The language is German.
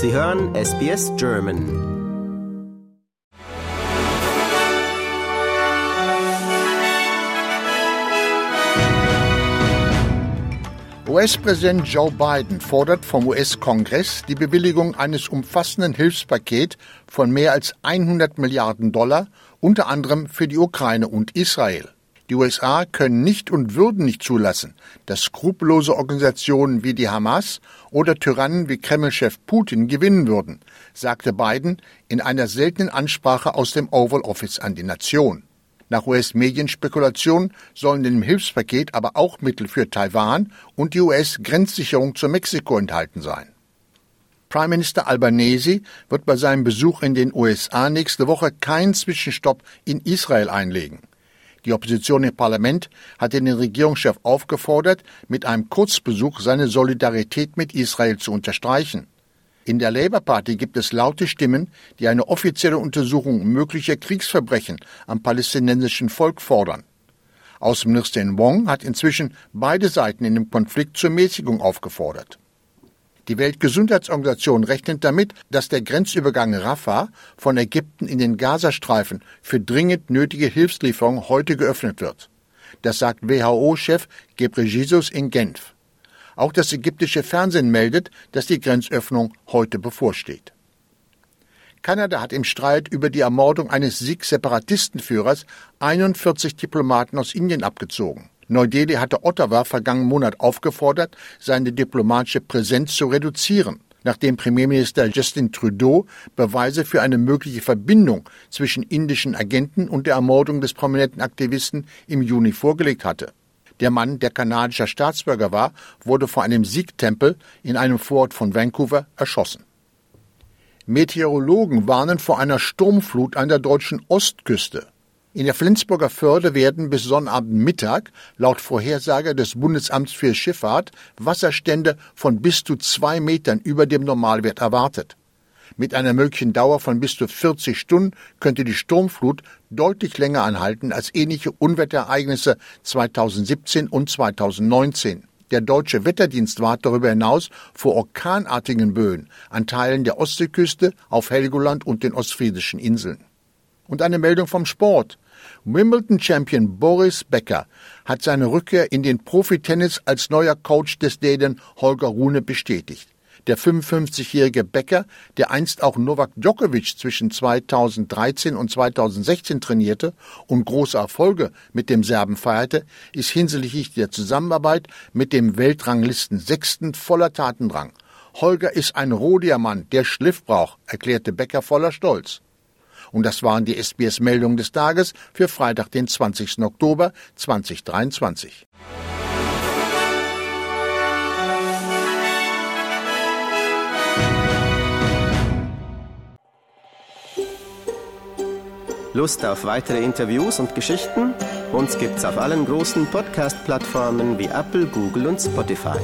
Sie hören SBS German. US-Präsident Joe Biden fordert vom US-Kongress die Bewilligung eines umfassenden Hilfspakets von mehr als 100 Milliarden Dollar, unter anderem für die Ukraine und Israel. Die USA können nicht und würden nicht zulassen, dass skrupellose Organisationen wie die Hamas oder Tyrannen wie Kremlchef Putin gewinnen würden, sagte Biden in einer seltenen Ansprache aus dem Oval Office an die Nation. Nach US-Medienspekulation sollen in dem Hilfspaket aber auch Mittel für Taiwan und die US-Grenzsicherung zu Mexiko enthalten sein. Prime Minister Albanese wird bei seinem Besuch in den USA nächste Woche keinen Zwischenstopp in Israel einlegen. Die Opposition im Parlament hat den Regierungschef aufgefordert, mit einem Kurzbesuch seine Solidarität mit Israel zu unterstreichen. In der Labour Party gibt es laute Stimmen, die eine offizielle Untersuchung möglicher Kriegsverbrechen am palästinensischen Volk fordern. Außenministerin Wong hat inzwischen beide Seiten in dem Konflikt zur Mäßigung aufgefordert. Die Weltgesundheitsorganisation rechnet damit, dass der Grenzübergang Rafah von Ägypten in den Gazastreifen für dringend nötige Hilfslieferungen heute geöffnet wird. Das sagt WHO-Chef Gebrejesus in Genf. Auch das ägyptische Fernsehen meldet, dass die Grenzöffnung heute bevorsteht. Kanada hat im Streit über die Ermordung eines Sikh-Separatistenführers 41 Diplomaten aus Indien abgezogen. Neu-Delhi hatte Ottawa vergangenen Monat aufgefordert, seine diplomatische Präsenz zu reduzieren, nachdem Premierminister Justin Trudeau Beweise für eine mögliche Verbindung zwischen indischen Agenten und der Ermordung des prominenten Aktivisten im Juni vorgelegt hatte. Der Mann, der kanadischer Staatsbürger war, wurde vor einem Sikh-Tempel in einem Vorort von Vancouver erschossen. Meteorologen warnen vor einer Sturmflut an der deutschen Ostküste. In der Flensburger Förde werden bis Sonnabend Mittag laut Vorhersage des Bundesamts für Schifffahrt Wasserstände von bis zu zwei Metern über dem Normalwert erwartet. Mit einer möglichen Dauer von bis zu 40 Stunden könnte die Sturmflut deutlich länger anhalten als ähnliche Unwetterereignisse 2017 und 2019. Der deutsche Wetterdienst warnt darüber hinaus vor orkanartigen Böen an Teilen der Ostseeküste, auf Helgoland und den ostfriesischen Inseln. Und eine Meldung vom Sport. Wimbledon-Champion Boris Becker hat seine Rückkehr in den Profitennis als neuer Coach des Dänen Holger Rune bestätigt. Der 55-jährige Becker, der einst auch Novak Djokovic zwischen 2013 und 2016 trainierte und große Erfolge mit dem Serben feierte, ist hinsichtlich der Zusammenarbeit mit dem Weltranglisten Sechsten voller Tatendrang. Holger ist ein Rohdiamant, der Schliff braucht, erklärte Becker voller Stolz. Und das waren die SBS-Meldungen des Tages für Freitag, den 20. Oktober 2023. Lust auf weitere Interviews und Geschichten? Uns gibt's auf allen großen Podcast-Plattformen wie Apple, Google und Spotify.